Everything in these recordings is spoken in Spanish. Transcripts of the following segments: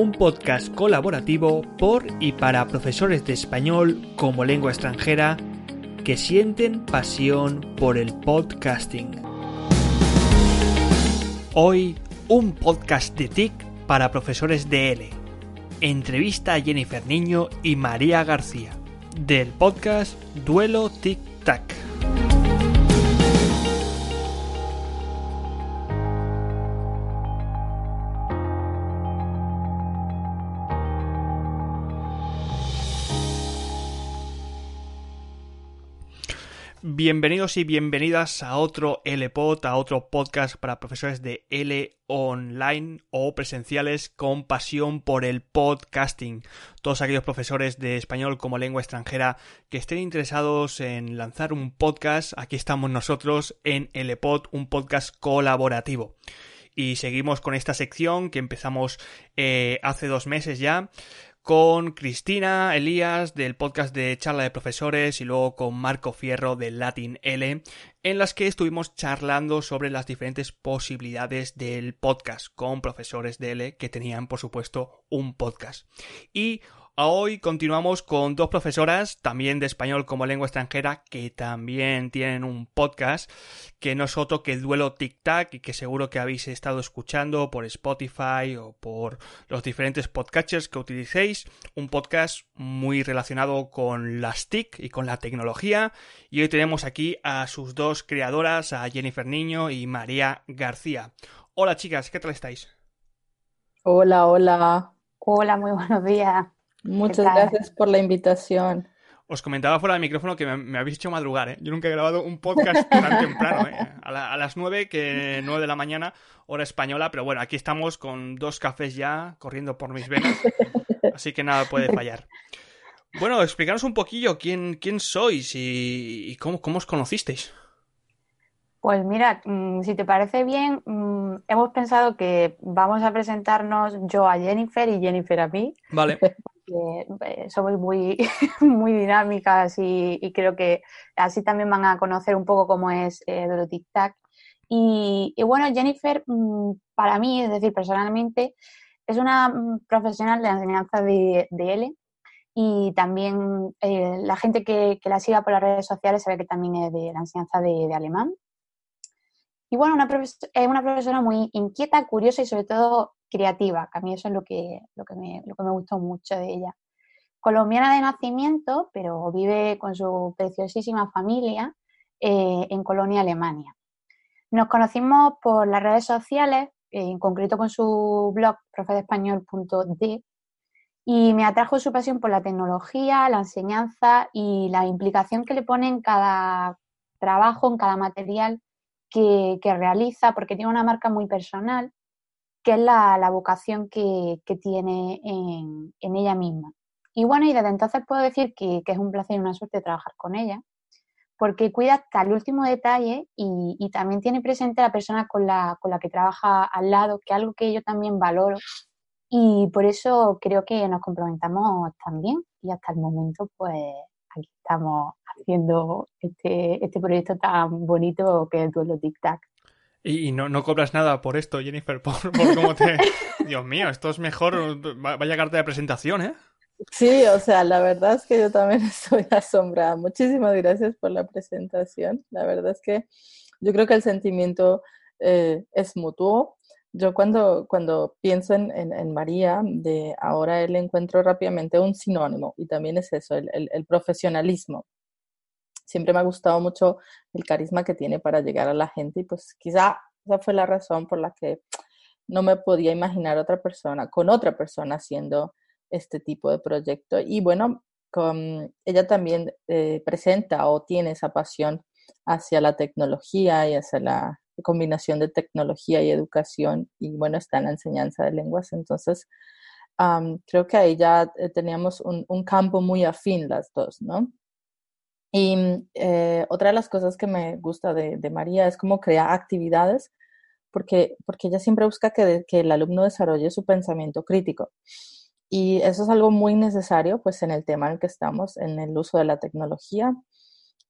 un podcast colaborativo por y para profesores de español como lengua extranjera que sienten pasión por el podcasting. Hoy, un podcast de TIC para profesores de L. Entrevista a Jennifer Niño y María García, del podcast Duelo Tic Tac. Bienvenidos y bienvenidas a otro LPod, a otro podcast para profesores de L online o presenciales con pasión por el podcasting. Todos aquellos profesores de español como lengua extranjera que estén interesados en lanzar un podcast, aquí estamos nosotros en LPod, un podcast colaborativo. Y seguimos con esta sección que empezamos eh, hace dos meses ya con Cristina Elías del podcast de Charla de Profesores y luego con Marco Fierro del Latin L, en las que estuvimos charlando sobre las diferentes posibilidades del podcast con profesores de L que tenían, por supuesto, un podcast. Y Hoy continuamos con dos profesoras, también de español como lengua extranjera, que también tienen un podcast, que no es otro que el duelo Tic Tac y que seguro que habéis estado escuchando por Spotify o por los diferentes podcatchers que utilicéis. Un podcast muy relacionado con las TIC y con la tecnología. Y hoy tenemos aquí a sus dos creadoras, a Jennifer Niño y María García. Hola chicas, ¿qué tal estáis? Hola, hola. Hola, muy buenos días. Muchas gracias por la invitación. Os comentaba fuera del micrófono que me, habéis hecho madrugar, ¿eh? Yo nunca he grabado un podcast tan temprano, ¿eh? A, las nueve, que nueve de la mañana, hora española, pero bueno, aquí estamos con dos cafés ya corriendo por mis venas, así que nada puede fallar. Bueno, explicaros un poquillo quién, quién sois y, cómo, cómo os conocisteis. Pues mira, mm, si te parece bien, mm, hemos pensado que vamos a presentarnos yo a Jennifer y Jennifer a mí. Vale. Eh, somos muy, muy dinámicas y, creo que así también van a conocer un poco cómo es eh, Tic Tac. Y, bueno, Jennifer, mm, para mí, es decir, personalmente, es una mm, profesional de la enseñanza de, L y también eh, la gente que, la siga por las redes sociales sabe que también es de la enseñanza de, alemán. Y bueno, una una profesora muy inquieta, curiosa y sobre todo creativa, que a mí eso es lo que, lo que, me, lo que me gustó mucho de ella. Colombiana de nacimiento, pero vive con su preciosísima familia eh, en Colonia, Alemania. Nos conocimos por las redes sociales, en concreto con su blog profesespañol.de, y me atrajo su pasión por la tecnología, la enseñanza y la implicación que le pone en cada trabajo, en cada material que, que realiza, porque tiene una marca muy personal que es la, vocación que, tiene en, ella misma. Y bueno, y desde entonces puedo decir que, es un placer y una suerte trabajar con ella, porque cuida hasta el último detalle y, también tiene presente a la persona con la, con la que trabaja al lado, que es algo que yo también valoro. Y por eso creo que nos complementamos también y hasta el momento pues aquí estamos haciendo este, este proyecto tan bonito que es Duelo Tic Tac. Y, no, no, cobras nada por esto, Jennifer, por, cómo te... Dios mío, esto es mejor, vaya carta de presentación, ¿eh? Sí, o sea, la verdad es que yo también estoy asombrada. Muchísimas gracias por la presentación. La verdad es que yo creo que el sentimiento eh, es mutuo. Yo cuando, cuando pienso en, en, María, de ahora le encuentro rápidamente un sinónimo y también es eso, el, el, el profesionalismo siempre me ha gustado mucho el carisma que tiene para llegar a la gente y pues quizá esa fue la razón por la que no me podía imaginar otra persona, con otra persona haciendo este tipo de proyecto. Y bueno, con, ella también eh, presenta o tiene esa pasión hacia la tecnología y hacia la combinación de tecnología y educación y bueno, está en la enseñanza de lenguas. Entonces, creo que ahí ya eh, teníamos un, campo muy afín las dos, ¿no? Y eh, otra de las cosas que me gusta de, María es cómo crea actividades, porque, porque ella siempre busca que, que, el alumno desarrolle su pensamiento crítico. Y eso es algo muy necesario pues en el tema en el que estamos, en el uso de la tecnología,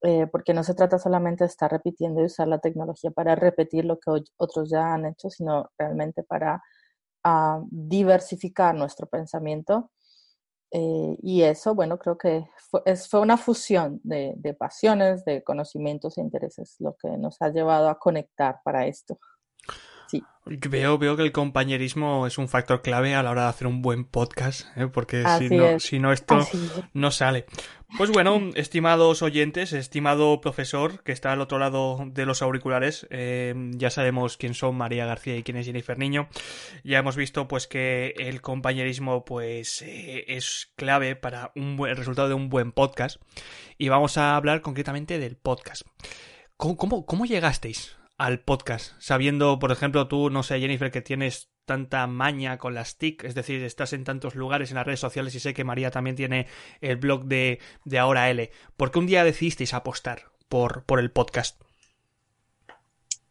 eh, porque no se trata solamente de estar repitiendo y usar la tecnología para repetir lo que otros ya han hecho, sino realmente para a diversificar nuestro pensamiento. Eh, y eso, bueno, creo que fue, fue una fusión de, de, pasiones, de conocimientos e intereses, lo que nos ha llevado a conectar para esto. Veo, veo que el compañerismo es un factor clave a la hora de hacer un buen podcast, ¿eh? porque si no, si no, esto no sale. Pues bueno, estimados oyentes, estimado profesor que está al otro lado de los auriculares, eh, ya sabemos quién son María García y quién es Jennifer Niño. Ya hemos visto pues que el compañerismo pues eh, es clave para un buen, el resultado de un buen podcast. Y vamos a hablar concretamente del podcast. ¿Cómo, cómo, cómo llegasteis al podcast, sabiendo, por ejemplo, tú, no sé, Jennifer, que tienes tanta maña con las TIC, es decir, estás en tantos lugares en las redes sociales y sé que María también tiene el blog de, de Ahora L. ¿Por qué un día decidisteis apostar por, por el podcast?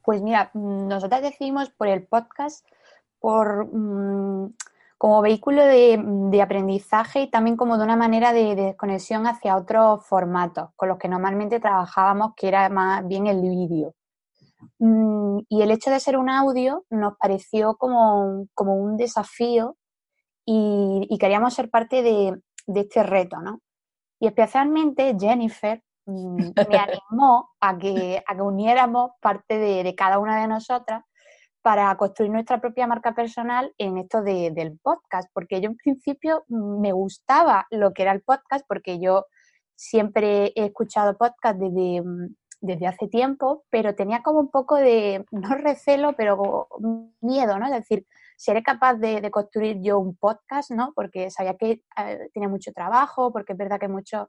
Pues mira, nosotras decidimos por el podcast por mm, como vehículo de, aprendizaje y también como de una manera de, de, desconexión hacia otros formatos con los que normalmente trabajábamos, que era más bien el vídeo. Mm, y el hecho de ser un audio nos pareció como, como un desafío y, queríamos ser parte de, este reto, ¿no? Y especialmente Jennifer mm, me animó a que, a que uniéramos parte de, cada una de nosotras para construir nuestra propia marca personal en esto del podcast, porque yo en principio mm, me gustaba lo que era el podcast, porque yo siempre he escuchado podcast desde, desde hace tiempo, pero tenía como un poco de, no recelo, pero miedo, ¿no? Es decir, ¿seré capaz de, construir yo un podcast, ¿no? Porque sabía que eh, tenía mucho trabajo, porque es verdad que mucha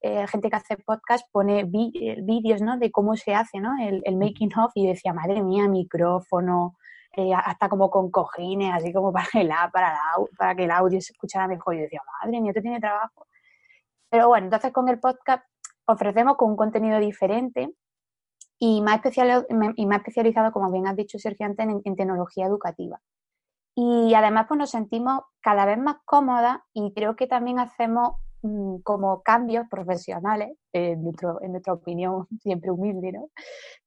eh, gente que hace podcast pone eh, vídeos, ¿no? De cómo se hace, ¿no? El, making of y decía, madre mía, micrófono, hasta como con cojines, así como para, el, para, para que el audio se escuchara mejor. Yo decía, madre mía, esto tiene trabajo. Pero bueno, entonces con el podcast ofrecemos con un contenido diferente y más, especial, y más especializado, como bien has dicho, Sergio, antes, en, tecnología educativa. Y además pues nos sentimos cada vez más cómodas y creo que también hacemos mm, como cambios profesionales, en, nuestra opinión siempre humilde, ¿no?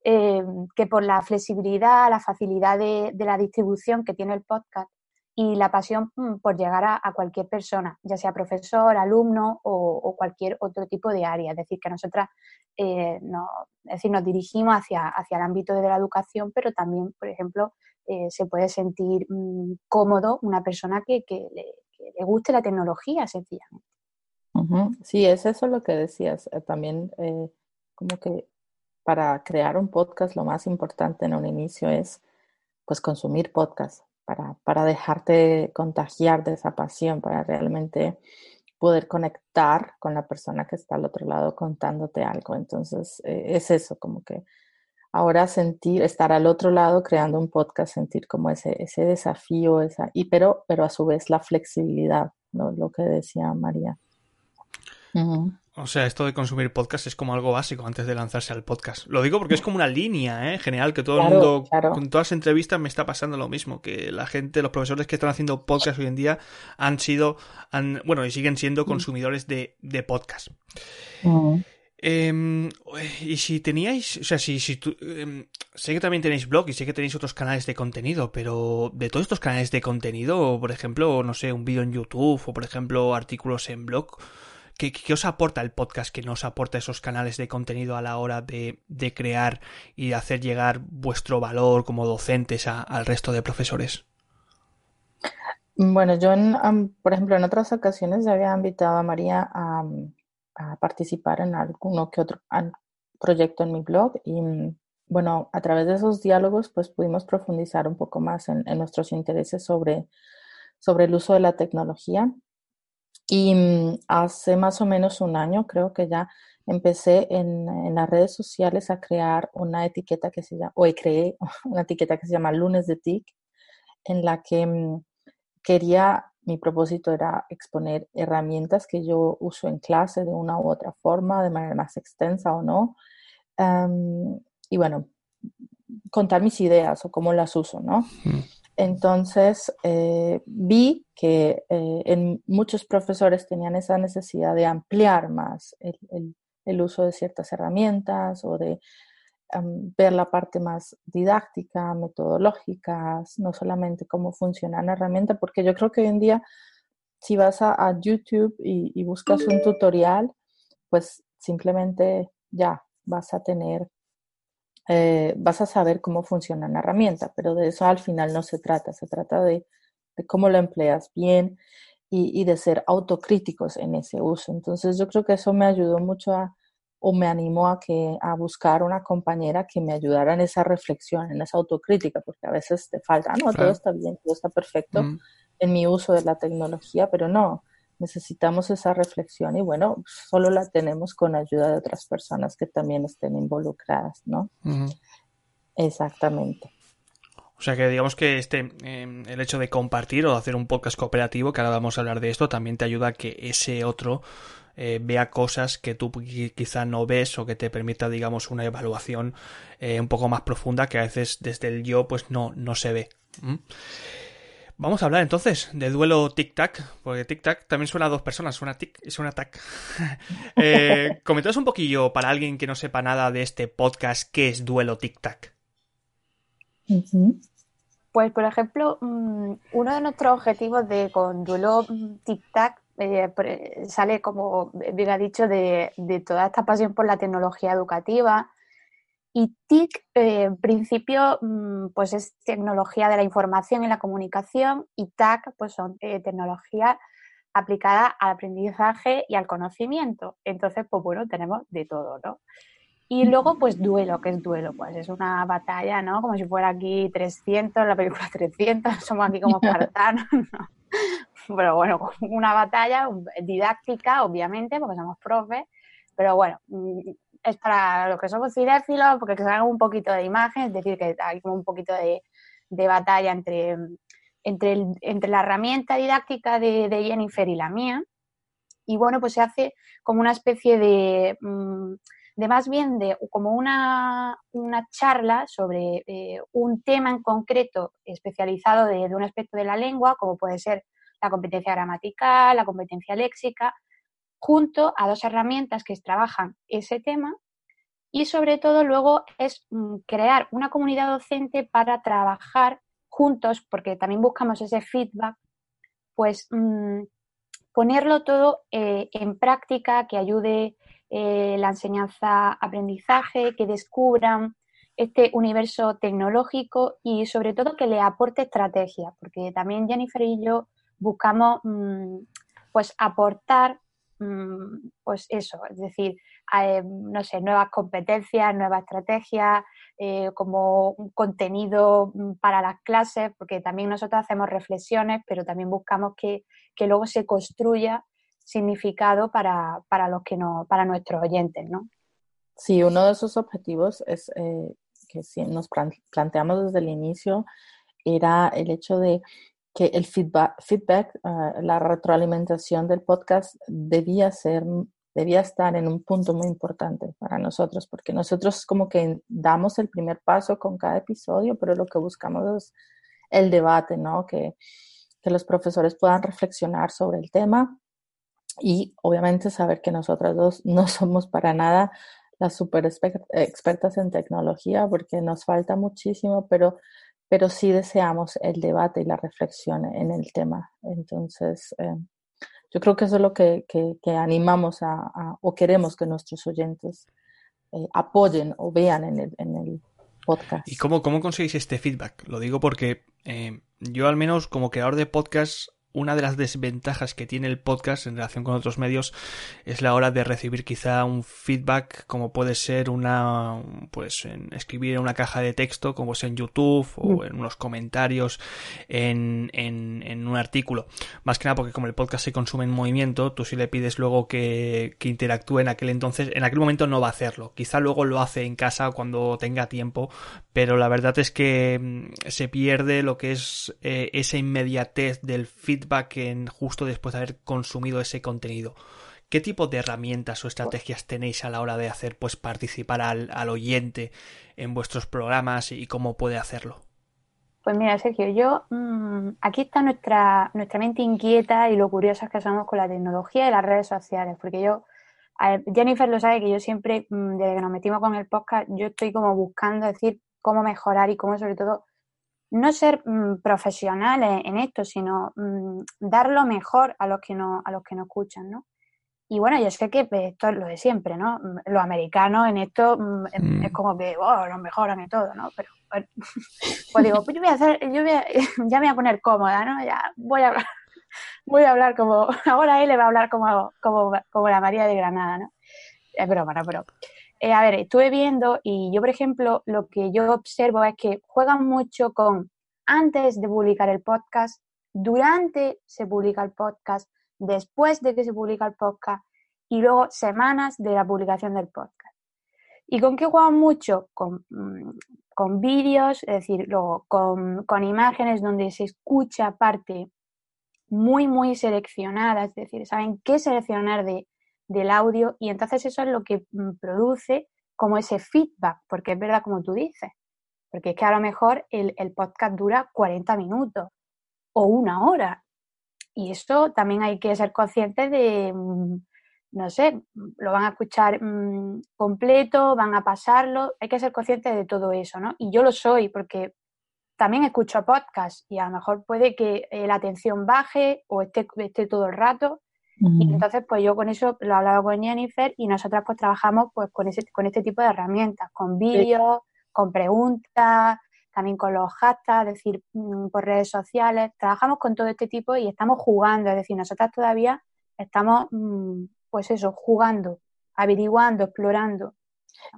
Eh, que por la flexibilidad, la facilidad de, la distribución que tiene el podcast y la pasión mm, por llegar a, cualquier persona, ya sea profesor, alumno o, cualquier otro tipo de área. Es decir, que nosotras eh, no, decir, nos dirigimos hacia, hacia el ámbito de la educación, pero también, por ejemplo, eh, se puede sentir mm, cómodo una persona que, le, guste la tecnología, sencillamente. Sí, es eso lo que decías. Eh, también como que para crear un podcast lo más importante en un inicio es pues consumir podcast para, para dejarte contagiar de esa pasión, para realmente poder conectar con la persona que está al otro lado contándote algo. Entonces, eh, es eso, como que ahora sentir, estar al otro lado creando un podcast, sentir como ese, ese desafío, esa, y pero, pero a su vez la flexibilidad, ¿no? lo que decía María. O sea, esto de consumir podcast es como algo básico antes de lanzarse al podcast. Lo digo porque es como una línea, ¿eh? General, que todo el mundo, con todas las entrevistas me está pasando lo mismo, que la gente, los profesores que están haciendo podcast hoy en día han sido, han, bueno, y siguen siendo mm. consumidores de, de podcast. Mm. Em, y si teníais, o sea, si, si em, sé que también tenéis blog y sé que tenéis otros canales de contenido, pero de todos estos canales de contenido, por ejemplo, no sé, un vídeo en YouTube o por ejemplo artículos en blog, ¿Qué, os aporta el podcast que nos aporta esos canales de contenido a la hora de, crear y de hacer llegar vuestro valor como docentes al resto de profesores? Bueno, yo, por ejemplo, en otras ocasiones ya había invitado a María a, participar en alguno que otro proyecto en mi blog y, bueno, a través de esos diálogos, pues pudimos profundizar un poco más en, nuestros intereses sobre, sobre el uso de la tecnología y mm, hace más o menos un año creo que ya empecé en, las redes sociales a crear una etiqueta que se llama, o creé una etiqueta que se llama Lunes de TIC, en la que mm, quería, mi propósito era exponer herramientas que yo uso en clase de una u otra forma, de manera más extensa o no. y bueno, contar mis ideas o cómo las uso, ¿no? Entonces eh, vi que eh, en muchos profesores tenían esa necesidad de ampliar más el, uso de ciertas herramientas o de ver la parte más didáctica, metodológica, no solamente cómo funciona la herramienta, porque yo creo que hoy en día si vas a, YouTube y, buscas un tutorial, pues simplemente ya vas a tener, eh, vas a saber cómo funciona la herramienta, pero de eso al final no se trata, se trata de, cómo lo empleas bien y, de ser autocríticos en ese uso. Entonces yo creo que eso me ayudó mucho a, o me animó a, que, a buscar una compañera que me ayudara en esa reflexión, en esa autocrítica, porque a veces te falta, no, todo está bien, todo está perfecto mm. en mi uso de la tecnología, pero no, necesitamos esa reflexión y bueno, solo la tenemos con ayuda de otras personas que también estén involucradas, ¿no? Exactamente. O sea que digamos que este em, el hecho de compartir o hacer un podcast cooperativo, que ahora vamos a hablar de esto, también te ayuda a que ese otro eh, vea cosas que tú quizá no ves o que te permita, digamos, una evaluación eh, un poco más profunda que a veces desde el yo pues no, no se ve. Vamos a hablar entonces de duelo tic-tac, porque tic-tac también suena a dos personas, suena tic y suena tac. eh, un poquillo para alguien que no sepa nada de este podcast, ¿qué es duelo tic-tac? Pues, por ejemplo, mm, uno de nuestros objetivos de con duelo mm, tic-tac eh, sale, como bien ha dicho, de, toda esta pasión por la tecnología educativa. Y TIC, eh, en principio, mm, pues es tecnología de la información y la comunicación y TAC, pues son eh, tecnología aplicada al aprendizaje y al conocimiento. Entonces, pues bueno, tenemos de todo, ¿no? Y luego, pues duelo, ¿qué es duelo? Pues es una batalla, ¿no? Como si fuera aquí 300, la película 300, somos aquí como espartanos, ¿no? pero bueno, una batalla didáctica, obviamente, porque somos profes, pero bueno, mm, es para los que somos cinéfilos, porque se haga un poquito de imagen, es decir, que hay como un poquito de, batalla entre, entre, entre, la herramienta didáctica de, Jennifer y la mía. Y bueno, pues se hace como una especie de, mm, de más bien de como una, una charla sobre eh, un tema en concreto especializado de, de, un aspecto de la lengua, como puede ser la competencia gramatical, la competencia léxica, junto a dos herramientas que trabajan ese tema y sobre todo luego es mm, crear una comunidad docente para trabajar juntos, porque también buscamos ese feedback, pues mm, ponerlo todo eh, en práctica, que ayude eh, la enseñanza-aprendizaje, que descubran este universo tecnológico y sobre todo que le aporte estrategia, porque también Jennifer y yo buscamos mm, pues aportar pues eso, es decir, eh, no sé, nuevas competencias, nuevas estrategias, eh, como un contenido mm, para las clases, porque también nosotros hacemos reflexiones, pero también buscamos que, luego se construya significado para, los que no, para nuestros oyentes, ¿no? Sí, uno de esos objetivos es eh, que si nos planteamos desde el inicio era el hecho de que el feedback, feedback ah, la retroalimentación del podcast debía ser, debía estar en un punto muy importante para nosotros, porque nosotros como que damos el primer paso con cada episodio, pero lo que buscamos es el debate, ¿no? Que, que los profesores puedan reflexionar sobre el tema y obviamente saber que nosotras dos no somos para nada las super expertas en tecnología porque nos falta muchísimo, pero pero sí deseamos el debate y la reflexión en el tema. Entonces, eh, yo creo que eso es lo que, animamos a, o queremos que nuestros oyentes eh, apoyen o vean en el, en el podcast. ¿Y cómo, cómo conseguís este feedback? Lo digo porque eh, yo al menos como creador de podcast una de las desventajas que tiene el podcast en relación con otros medios es la hora de recibir quizá un feedback como puede ser una pues en escribir en una caja de texto como es en YouTube o mm. en unos comentarios en, en, un artículo más que nada porque como el podcast se consume en movimiento tú si le pides luego que, que interactúe en aquel entonces en aquel momento no va a hacerlo quizá luego lo hace en casa cuando tenga tiempo pero la verdad es que mm, se pierde lo que es eh, esa inmediatez del feedback justo después de haber consumido ese contenido. ¿Qué tipo de herramientas o estrategias tenéis a la hora de hacer pues participar al, oyente en vuestros programas y cómo puede hacerlo? Pues mira, Sergio, yo mm, aquí está nuestra, nuestra mente inquieta y lo curiosas que somos con la tecnología y las redes sociales, porque yo Jennifer lo sabe que yo siempre, mm, desde que nos metimos con el podcast, yo estoy como buscando decir cómo mejorar y cómo sobre todo no ser mm, profesionales en esto, sino mm, dar lo mejor a los que no, a los que nos escuchan, ¿no? Y bueno, yo sé que pues, esto es lo de siempre, ¿no? Los americanos en esto es, como que, oh, lo mejoran y todo, ¿no? Pero pues digo, pues yo voy a hacer, yo voy a, ya me voy a poner cómoda, ¿no? Ya voy a hablar, voy a hablar como, ahora él le va a hablar como, como, como la María de Granada, ¿no? Es broma, no, pero... Eh, a ver, estuve viendo y yo, por ejemplo, lo que yo observo es que juegan mucho con antes de publicar el podcast, durante se publica el podcast, después de que se publica el podcast y luego semanas de la publicación del podcast. ¿Y con qué juegan mucho? Con, mm, con vídeos, es decir, luego con, con, imágenes donde se escucha parte muy, muy seleccionada, es decir, saben qué seleccionar de, del audio y entonces eso es lo que mm, produce como ese feedback, porque es verdad como tú dices, porque es que a lo mejor el, el podcast dura 40 minutos o una hora y eso también hay que ser conscientes de, mm, no sé, lo van a escuchar mm, completo, van a pasarlo, hay que ser conscientes de todo eso, ¿no? Y yo lo soy porque también escucho podcast y a lo mejor puede que eh, la atención baje o esté, esté todo el rato. Y entonces, pues yo con eso lo he hablado con Jennifer y nosotras pues trabajamos pues con, ese, con este tipo de herramientas, con vídeos, con preguntas, también con los hashtags, es decir, mm, por redes sociales. Trabajamos con todo este tipo y estamos jugando, es decir, nosotras todavía estamos mm, pues eso, jugando, averiguando, explorando.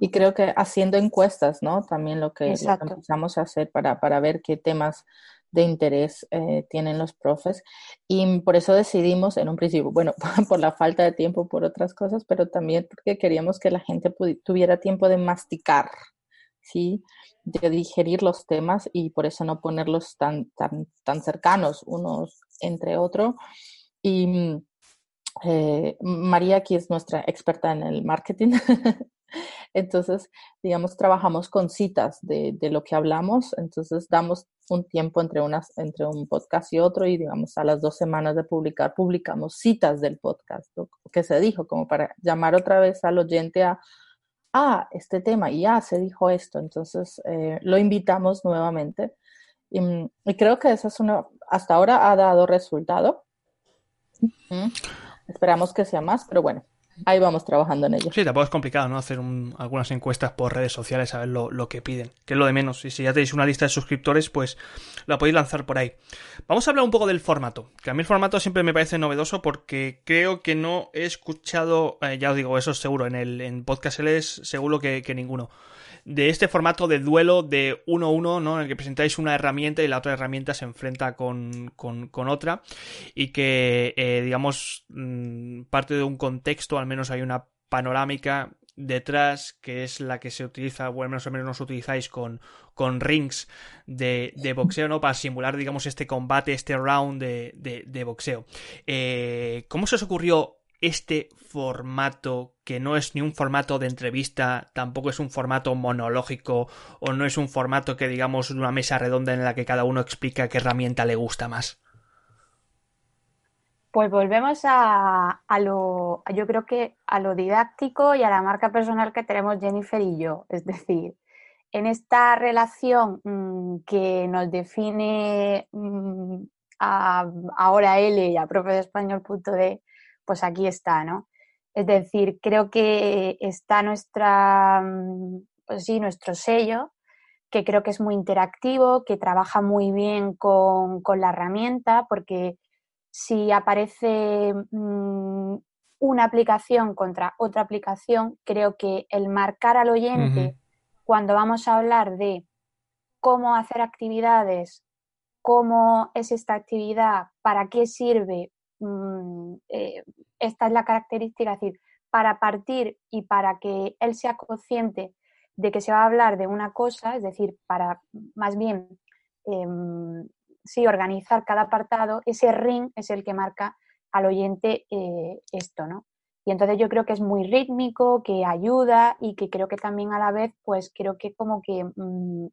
Y creo que haciendo encuestas, ¿no? También lo que, empezamos a hacer para, para, ver qué temas de interés eh, tienen los profes. Y por eso decidimos en un principio, bueno, por la falta de tiempo, por otras cosas, pero también porque queríamos que la gente tuviera tiempo de masticar, ¿sí? De digerir los temas y por eso no ponerlos tan, tan, tan cercanos unos entre otros. Y eh, María aquí es nuestra experta en el marketing. Entonces, digamos, trabajamos con citas de, de, lo que hablamos. Entonces, damos un tiempo entre, unas, entre un podcast y otro y, digamos, a las dos semanas de publicar, publicamos citas del podcast, lo que se dijo, como para llamar otra vez al oyente a, ah, este tema, y ya se dijo esto. Entonces, eh, lo invitamos nuevamente. Y, y, creo que esa es una, hasta ahora ha dado resultado. Esperamos que sea más, pero bueno, ahí vamos trabajando en ello. Sí, tampoco es complicado, ¿no? Hacer algunas encuestas por redes sociales, a ver lo, que piden, que es lo de menos. Y si ya tenéis una lista de suscriptores, pues la podéis lanzar por ahí. Vamos a hablar un poco del formato, que a mí el formato siempre me parece novedoso porque creo que no he escuchado, eh, ya os digo, eso seguro, en el en podcast es seguro que ninguno de este formato de duelo de 1-1, ¿no? En el que presentáis una herramienta y la otra herramienta se enfrenta con, con, otra y que, eh, digamos, mm, parte de un contexto, al menos hay una panorámica detrás, que es la que se utiliza, bueno, más o menos nos utilizáis con, con rings de, de, boxeo, ¿no? Para simular, digamos, este combate, este round de, de, de boxeo. Eh, ¿Cómo se os ocurrió este formato que no es ni un formato de entrevista, tampoco es un formato monológico o no es un formato que digamos una mesa redonda en la que cada uno explica qué herramienta le gusta más? Pues volvemos a, lo, yo creo que a lo didáctico y a la marca personal que tenemos Jennifer y yo. Es decir, en esta relación mm, que nos define mm, ahora L y a profeespañol.de, pues aquí está, ¿no? Es decir, creo que está nuestra, mm, pues sí, nuestro sello, que creo que es muy interactivo, que trabaja muy bien con, la herramienta, porque si aparece mm, una aplicación contra otra aplicación, creo que el marcar al oyente cuando vamos a hablar de cómo hacer actividades, cómo es esta actividad, para qué sirve, Mm, eh, esta es la característica, es decir, para partir y para que él sea consciente de que se va a hablar de una cosa, es decir, para más bien em, sí organizar cada apartado, ese ring es el que marca al oyente eh, esto, ¿no? Y entonces yo creo que es muy rítmico, que ayuda y que creo que también a la vez, pues creo que como que mm,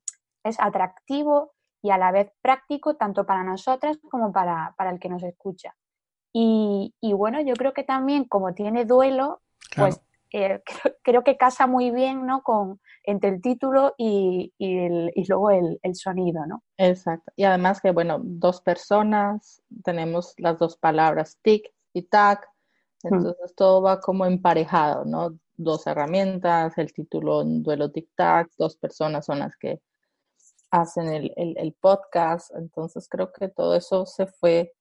es atractivo y a la vez práctico tanto para nosotras como para, para el que nos escucha. Y, bueno, yo creo que también como tiene duelo, pues eh, creo, que casa muy bien, ¿no? Con, entre el título y, el, y luego el, el, sonido, ¿no? Exacto. Y además que, bueno, dos personas, tenemos las dos palabras TIC y TAC, mm. entonces todo va como emparejado, ¿no? Dos herramientas, el título en duelo tic-tac, dos personas son las que hacen el, el, podcast, entonces creo que todo eso se fue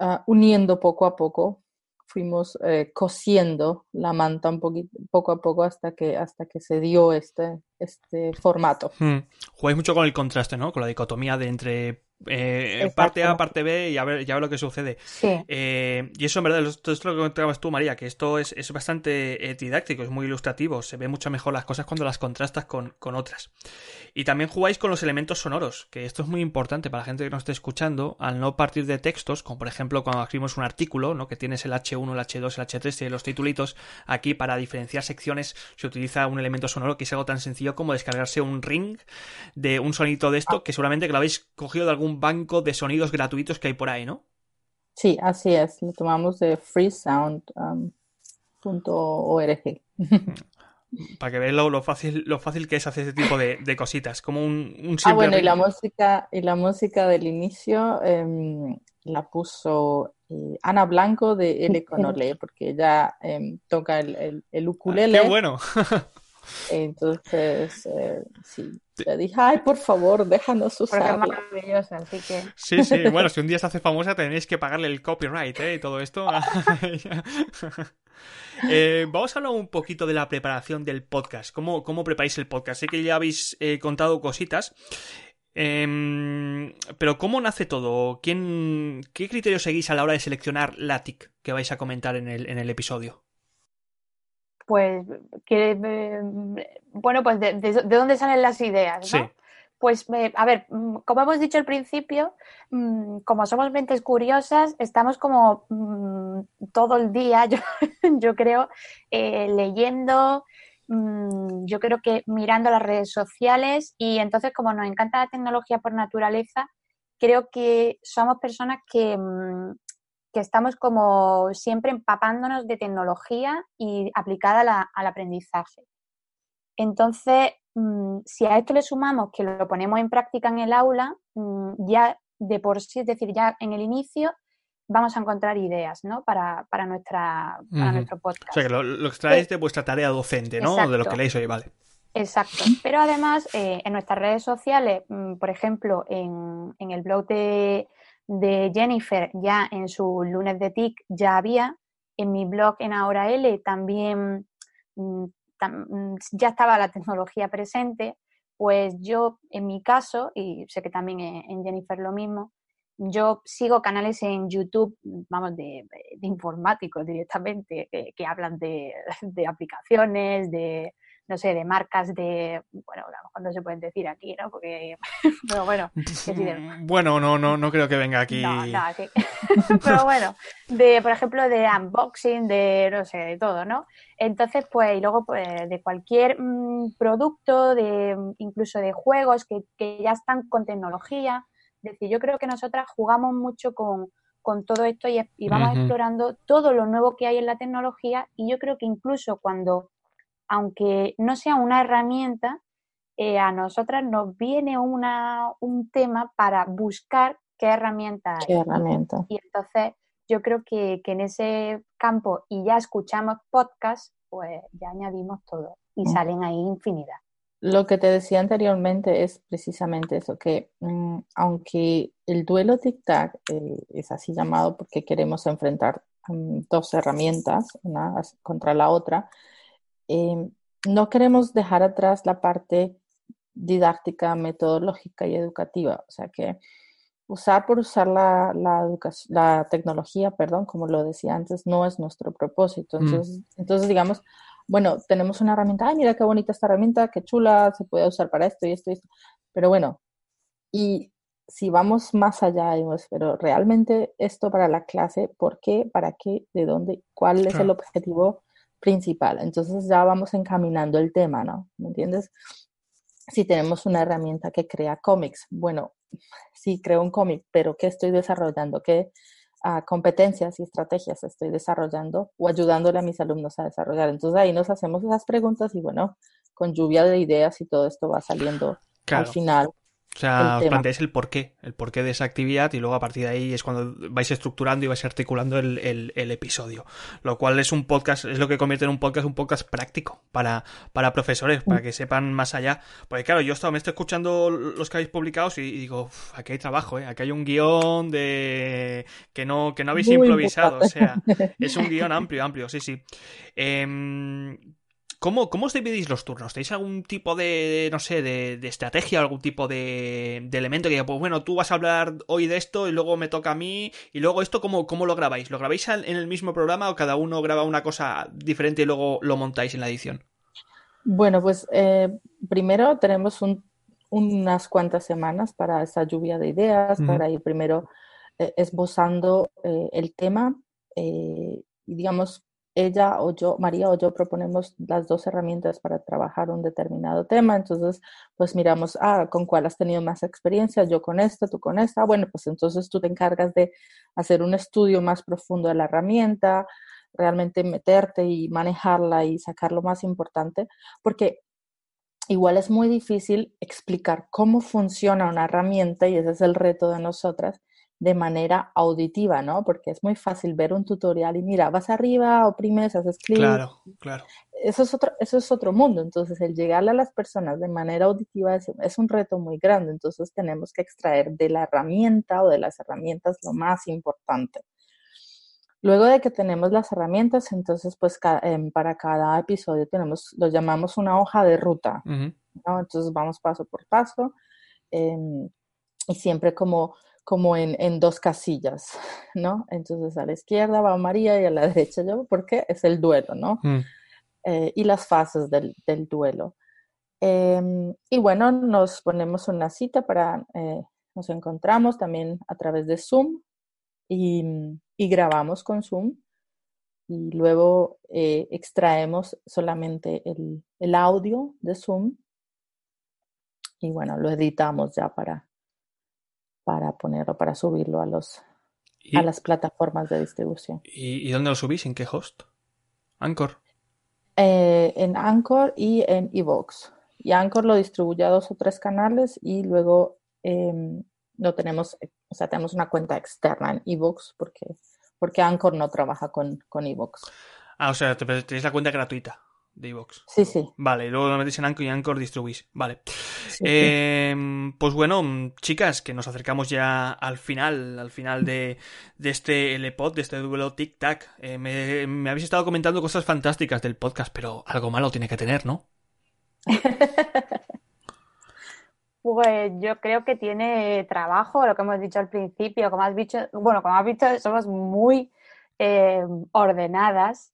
uh, uniendo poco a poco fuimos eh, cosiendo la manta un poquito, poco a poco hasta que, hasta que se dio este, este formato. Hmm. Mucho con el contraste, ¿no? Con la dicotomía de entre eh, parte A, parte B y a ver, ya ver lo que sucede. Eh, y eso en verdad, esto es lo que comentabas tú, María, que esto es, es bastante eh, didáctico, es muy ilustrativo, se ve mucho mejor las cosas cuando las contrastas con, con, otras. Y también jugáis con los elementos sonoros, que esto es muy importante para la gente que nos esté escuchando, al no partir de textos, como por ejemplo cuando escribimos un artículo, ¿no? que tienes el H1, el H2, el H3 y los titulitos, aquí para diferenciar secciones se utiliza un elemento sonoro que es algo tan sencillo como descargarse un ring de un sonito de esto, ah. que seguramente que lo habéis cogido de algún un banco de sonidos gratuitos que hay por ahí, ¿no? Sí, así es. Lo tomamos de freesound.org. Para que veáis lo, fácil, lo fácil que es hacer este tipo de, cositas. Como un, un Ah, bueno, y la música, y la música del inicio em, la puso eh, Ana Blanco de El Econole, porque ella em, toca el, el, el ukulele. Ah, ¡Qué bueno! Entonces, eh, sí, le dije, ay, por favor, déjanos usarla. maravillosa, así que... Sí, sí, bueno, si un día se hace famosa tenéis que pagarle el copyright, ¿eh? Y todo esto. eh, vamos a hablar un poquito de la preparación del podcast. ¿Cómo, cómo preparáis el podcast? Sé que ya habéis eh, contado cositas. Em, pero ¿cómo nace todo? ¿Quién, ¿Qué criterio seguís a la hora de seleccionar la TIC que vais a comentar en el, en el episodio? Pues, que, mm, bueno, pues de, dónde salen las ideas, ¿no? Pues, a ver, mm, como hemos dicho al principio, mm, como somos mentes curiosas, estamos como todo el día, yo, yo creo, eh, leyendo, yo creo que mirando las redes sociales y entonces como nos encanta la tecnología por naturaleza, creo que somos personas que que estamos como siempre empapándonos de tecnología y aplicada al aprendizaje. Entonces, mm, si a esto le sumamos que lo ponemos en práctica en el aula, mm, ya de por sí, es decir, ya en el inicio vamos a encontrar ideas ¿no? para, nuestra, nuestro podcast. O sea, que lo, extraéis de vuestra tarea docente, ¿no? De lo que leéis hoy, vale. Exacto. Pero además, eh, en nuestras redes sociales, mm, por ejemplo, en, en el blog de, de Jennifer ya en su lunes de TIC ya había, en mi blog en Ahora L también mm, mm, ya estaba la tecnología presente, pues yo en mi caso, y sé que también en Jennifer lo mismo, yo sigo canales en YouTube, vamos, de, informáticos directamente, que hablan de aplicaciones, de, no sé, de marcas de, bueno, a lo mejor no se pueden decir aquí, ¿no? Porque, pero bueno. Bueno, no, no, no creo que venga aquí. No, no, pero bueno, de, por ejemplo, de unboxing, de, no sé, de todo, ¿no? Entonces, pues, y luego, pues, de cualquier mm, producto, de incluso de juegos que, que ya están con tecnología. Es decir, yo creo que nosotras jugamos mucho con, con todo esto y, y vamos explorando todo lo nuevo que hay en la tecnología y yo creo que incluso cuando aunque no sea una herramienta, eh, a nosotras nos viene una, un tema para buscar qué herramienta hay. herramienta? Y entonces yo creo que, en ese campo y ya escuchamos podcast, pues ya añadimos todo y mm. salen ahí infinidad. Lo que te decía anteriormente es precisamente eso, que mm, aunque el duelo tic-tac eh, es así llamado porque queremos enfrentar mm, dos herramientas, una contra la otra, Em, no queremos dejar atrás la parte didáctica, metodológica y educativa. O sea que usar por usar la, la, tecnología, perdón, como lo decía antes, no es nuestro propósito. Mm. Entonces, entonces, digamos, bueno, tenemos una herramienta, ay, mira qué bonita esta herramienta, qué chula, se puede usar para esto y esto y esto. Pero bueno, y si vamos más allá, digamos, pero realmente esto para la clase, ¿por qué? ¿Para qué? ¿De dónde? ¿Cuál es el objetivo principal. Entonces ya vamos encaminando el tema, ¿no? ¿Me entiendes? Si tenemos una herramienta que crea cómics, bueno, sí creo un cómic, pero ¿qué estoy desarrollando? ¿Qué, competencias y estrategias estoy desarrollando o ayudándole a mis alumnos a desarrollar. Entonces ahí nos hacemos esas preguntas y bueno, con lluvia de ideas y todo esto va saliendo al final o sea, os planteáis el porqué, el porqué de esa actividad y luego a partir de ahí es cuando vais estructurando y vais articulando el, el, episodio. Lo cual es un podcast, es lo que convierte en un podcast un podcast práctico para, para profesores, para que sepan más allá. Porque claro, yo me estoy escuchando los que habéis publicado y, digo, aquí hay trabajo, ¿eh? aquí hay un guion de que no, que no habéis improvisado. O sea, es un guion amplio, amplio, sí, sí. Eh, ¿Cómo, ¿Cómo os dividís los turnos? ¿Tenéis algún tipo de, no sé, de, de estrategia, algún tipo de, de, elemento que pues bueno, tú vas a hablar hoy de esto y luego me toca a mí y luego esto, ¿cómo, cómo lo grabáis? ¿Lo grabáis en el mismo programa o cada uno graba una cosa diferente y luego lo montáis en la edición? Bueno, pues eh, primero tenemos unas cuantas semanas para esa lluvia de ideas, para ir primero eh, esbozando eh, el tema y digamos ella o yo, María o yo proponemos las dos herramientas para trabajar un determinado tema. Entonces, pues miramos, ah, con cuál has tenido más experiencia, yo con esta, tú con esta. Bueno, pues entonces tú te encargas de hacer un estudio más profundo de la herramienta, realmente meterte y manejarla y sacar lo más importante, porque igual es muy difícil explicar cómo funciona una herramienta y ese es el reto de nosotras de manera auditiva, ¿no? Porque es muy fácil ver un tutorial y mira, vas arriba, oprimes, haces clic. Claro, claro. Eso es otro, eso es otro mundo. Entonces, el llegarle a las personas de manera auditiva es, es, un reto muy grande. Entonces, tenemos que extraer de la herramienta o de las herramientas lo más importante. Luego de que tenemos las herramientas, entonces, pues em, para cada episodio tenemos, lo llamamos una hoja de ruta, ¿no? Entonces, vamos paso por paso. Em, y siempre como como en, en, dos casillas, ¿no? Entonces a la izquierda va María y a la derecha yo, porque es el duelo, ¿no? Mm. Eh, y las fases del, del duelo. Em, y bueno, nos ponemos una cita para, eh, nos encontramos también a través de Zoom y, y grabamos con Zoom y luego eh, extraemos solamente el, el audio de Zoom y bueno, lo editamos ya para, para ponerlo, para subirlo a los a las plataformas de distribución. ¿Y, dónde lo subís? ¿En qué host? ¿Anchor? Eh, en Anchor y en Evox. Y Anchor lo distribuye a dos o tres canales y luego em, lo tenemos, o sea, tenemos una cuenta externa en Evox porque, porque Anchor no trabaja con, con Evox. Ah, o sea, tenéis la cuenta gratuita de iVoox. Sí, sí. Vale, luego lo metéis en Anchor y Anchor distribuís. Vale. Em, pues bueno, chicas, que nos acercamos ya al final, al final de, de este LPod, de este duelo tic-tac. Eh, me, me, habéis estado comentando cosas fantásticas del podcast, pero algo malo tiene que tener, ¿no? pues yo creo que tiene trabajo, lo que hemos dicho al principio, como has dicho, bueno, como has visto, somos muy eh, ordenadas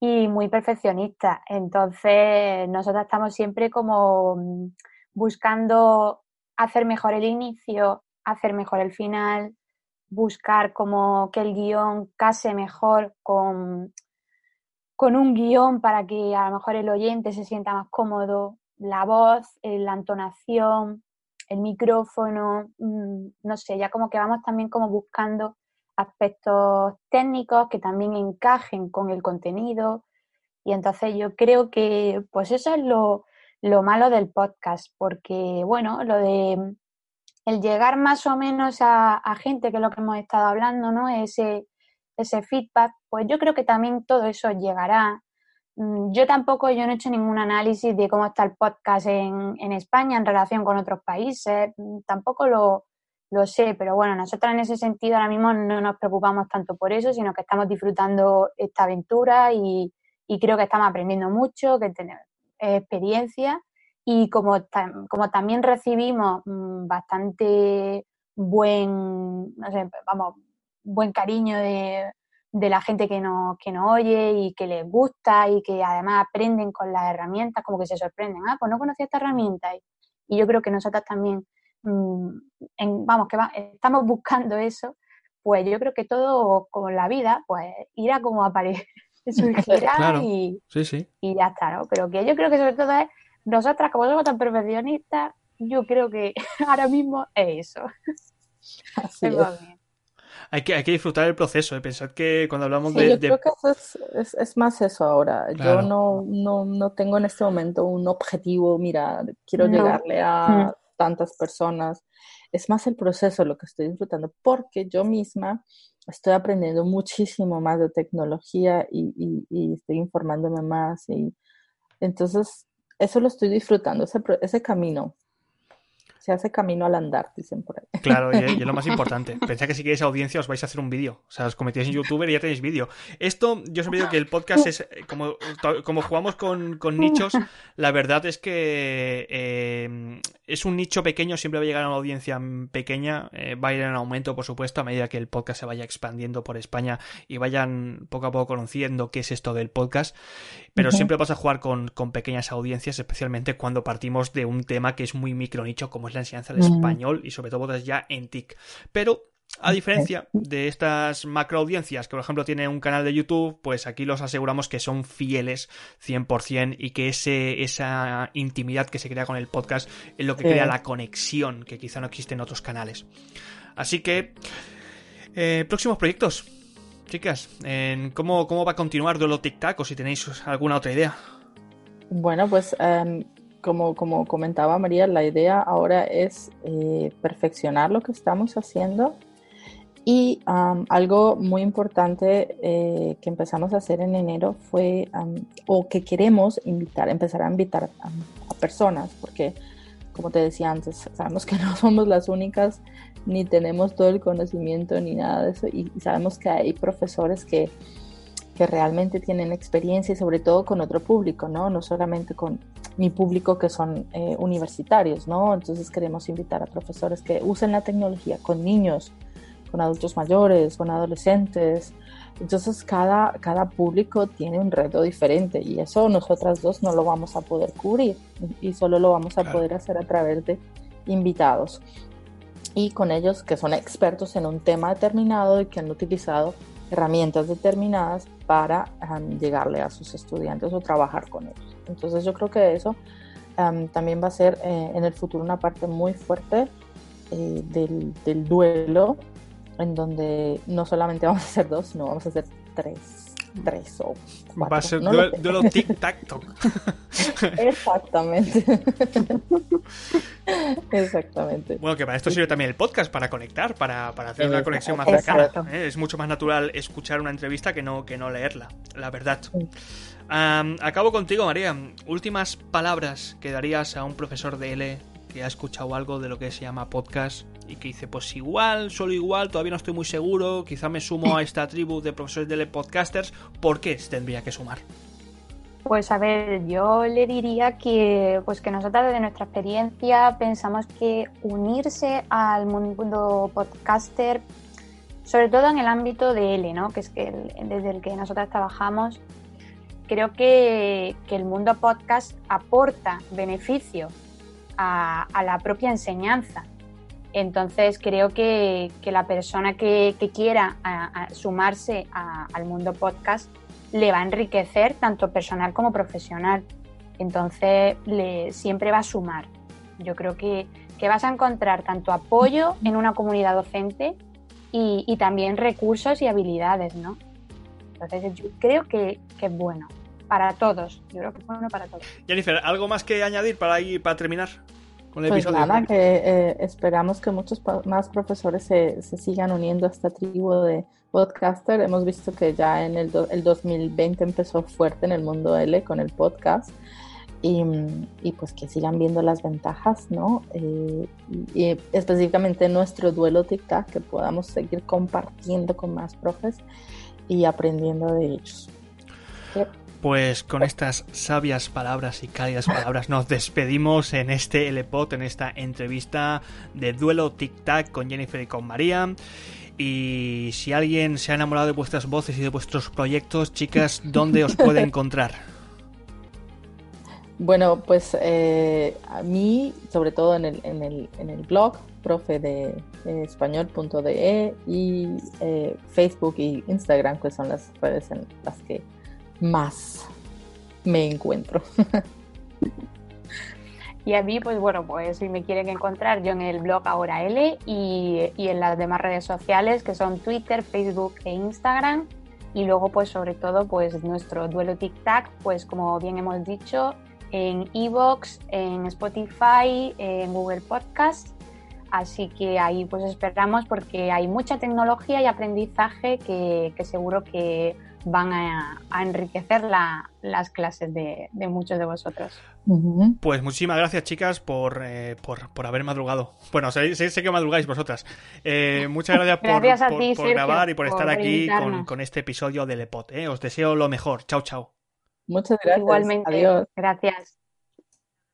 y muy perfeccionista. Entonces, nosotros estamos siempre como mm, buscando hacer mejor el inicio, hacer mejor el final, buscar como que el guion case mejor con, con un guion para que a lo mejor el oyente se sienta más cómodo, la voz, eh, la entonación, el micrófono, mm, no sé, ya como que vamos también como buscando aspectos técnicos que también encajen con el contenido. Y entonces yo creo que pues eso es lo, malo del podcast, porque bueno, lo de el llegar más o menos a, gente, que es lo que hemos estado hablando, ¿no? Ese, ese feedback, pues yo creo que también todo eso llegará. Mm, yo tampoco, yo no he hecho ningún análisis de cómo está el podcast en, en España en relación con otros países, mm, tampoco lo, lo sé, pero bueno, nosotros en ese sentido ahora mismo no nos preocupamos tanto por eso, sino que estamos disfrutando esta aventura y, creo que estamos aprendiendo mucho, que tenemos experiencia y como, como también recibimos mm, bastante buen, no sé, vamos, buen cariño de, de la gente que nos, que nos oye y que les gusta y que además aprenden con las herramientas, como que se sorprenden, ah, pues no conocía esta herramienta. Y yo creo que nosotros también en, vamos, que estamos buscando eso, pues yo creo que todo con la vida, pues irá como aparecer, surgirá y, y ya está, ¿no? Pero que yo creo que sobre todo es, nosotras como somos tan perfeccionistas, yo creo que ahora mismo es eso. hay que, hay que disfrutar el proceso. ¿eh? Pensad que cuando hablamos Sí, de, yo de- creo que eso es, es, es más eso ahora. Claro. Yo no, no, no tengo en este momento un objetivo, mira, quiero No. llegarle a tantas personas. Es más el proceso lo que estoy disfrutando, porque yo misma estoy aprendiendo muchísimo más de tecnología y, y- y estoy informándome más. Y entonces, eso lo estoy disfrutando, ese, ese camino. Se hace camino al andar, dicen por ahí. Claro, y, y es lo más importante. Pensad que si queréis audiencia os vais a hacer un vídeo. O sea, os convertíais en youtuber y ya tenéis vídeo. Esto, yo siempre digo que el podcast es, eh, como, como jugamos con, con nichos, la verdad es que eh, es un nicho pequeño, siempre va a llegar a una audiencia pequeña, eh, va a ir en aumento, por supuesto, a medida que el podcast se vaya expandiendo por España y vayan poco a poco conociendo qué es esto del podcast. Pero siempre vas a jugar con, con pequeñas audiencias, especialmente cuando partimos de un tema que es muy micro nicho, como es la enseñanza del Mm. español y sobre todo desde ya en TIC. Pero a diferencia de estas macro audiencias que por ejemplo tienen un canal de YouTube, pues aquí los aseguramos que son fieles 100% y que ese, esa intimidad que se crea con el podcast es lo que Sí. crea la conexión que quizá no existe en otros canales. Así que, eh, próximos proyectos. Chicas, en ¿cómo, ¿cómo va a continuar Duelo Tic Tac o si tenéis alguna otra idea? Bueno, pues em, como, como comentaba María, la idea ahora es eh, perfeccionar lo que estamos haciendo. Y am, algo muy importante eh, que empezamos a hacer en enero fue, am, o que queremos invitar, empezar a invitar a, a personas, porque como te decía antes, sabemos que no somos las únicas, ni tenemos todo el conocimiento ni nada de eso, y, y sabemos que hay profesores que que realmente tienen experiencia y sobre todo con otro público, ¿no? No solamente con mi público que son eh, universitarios, ¿no? Entonces queremos invitar a profesores que usen la tecnología con niños, con adultos mayores, con adolescentes. Entonces cada, cada público tiene un reto diferente y eso nosotras dos no lo vamos a poder cubrir y solo lo vamos a Claro. poder hacer a través de invitados y con ellos que son expertos en un tema determinado y que han utilizado herramientas determinadas para um, llegarle a sus estudiantes o trabajar con ellos. Entonces yo creo que eso um, también va a ser eh, en el futuro una parte muy fuerte eh, del, del, duelo, en donde no solamente vamos a hacer dos, sino vamos a hacer tres, tres o cuatro. Va a ser no duelo, duelo tic tac toc. Exactamente. Exactamente. Bueno, que para esto sirve también el podcast, para conectar, para, para hacer una conexión más cercana. ¿eh? Es mucho más natural escuchar una entrevista que no, que no leerla, la verdad. Acabo contigo, María. Últimas palabras que darías a un profesor de L que ha escuchado algo de lo que se llama podcast y que dice, pues igual, solo igual, todavía no estoy muy seguro, quizá me sumo a esta tribu de profesores de podcasters, ¿por qué se tendría que sumar? Pues a ver, yo le diría que, pues que nosotras desde nuestra experiencia pensamos que unirse al mundo podcaster, sobre todo en el ámbito de L, ¿no? que es que desde el que nosotras trabajamos, creo que, que el mundo podcast aporta beneficio a la propia enseñanza. Entonces creo que, que la persona que, que quiera sumarse a- al mundo podcast le va a enriquecer tanto personal como profesional. Entonces le, siempre va a sumar. Yo creo que, que vas a encontrar tanto apoyo en una comunidad docente y, y también recursos y habilidades, ¿no? Entonces yo creo que, que es bueno para todos. Yo creo que es bueno para todos. Jennifer, ¿algo más que añadir para, para terminar con el Pues episodio? nada, que eh, esperamos que muchos más profesores se, se sigan uniendo a esta tribu de podcaster. Hemos visto que ya en el, do- el 2020 empezó fuerte en el mundo L con el podcast y, y pues que sigan viendo las ventajas, ¿no? Eh, y, y específicamente nuestro duelo TikTok, que podamos seguir compartiendo con más profes y aprendiendo de ellos. Yep. Pues con estas sabias palabras y cálidas palabras nos despedimos en este LPOT, en esta entrevista de duelo tic-tac con Jennifer y con María. Y si alguien se ha enamorado de vuestras voces y de vuestros proyectos, chicas, ¿dónde os puede encontrar? Bueno, pues eh, a mí, sobre todo en el, en el, en el blog, profe de eh, español.de y eh, Facebook y Instagram, que son las redes en las que más me encuentro. Y a mí, pues bueno, pues si me quieren encontrar, yo en el blog Ahora L y, y en las demás redes sociales que son Twitter, Facebook e Instagram. Y luego, pues sobre todo, pues nuestro duelo tic-tac, pues como bien hemos dicho, en Evox, en Spotify, en Google Podcast. Así que ahí pues esperamos porque hay mucha tecnología y aprendizaje que, que seguro que van a, enriquecer las clases de, muchos de vosotros. Pues muchísimas gracias, chicas, por, eh, por, haber madrugado. Bueno, sé, sé, que madrugáis vosotras. Eh, muchas gracias, por, grabar y por, estar aquí con, este episodio de Lepot. Eh. Os deseo lo mejor. Chao, chao. Muchas gracias. Igualmente. Adiós. Gracias.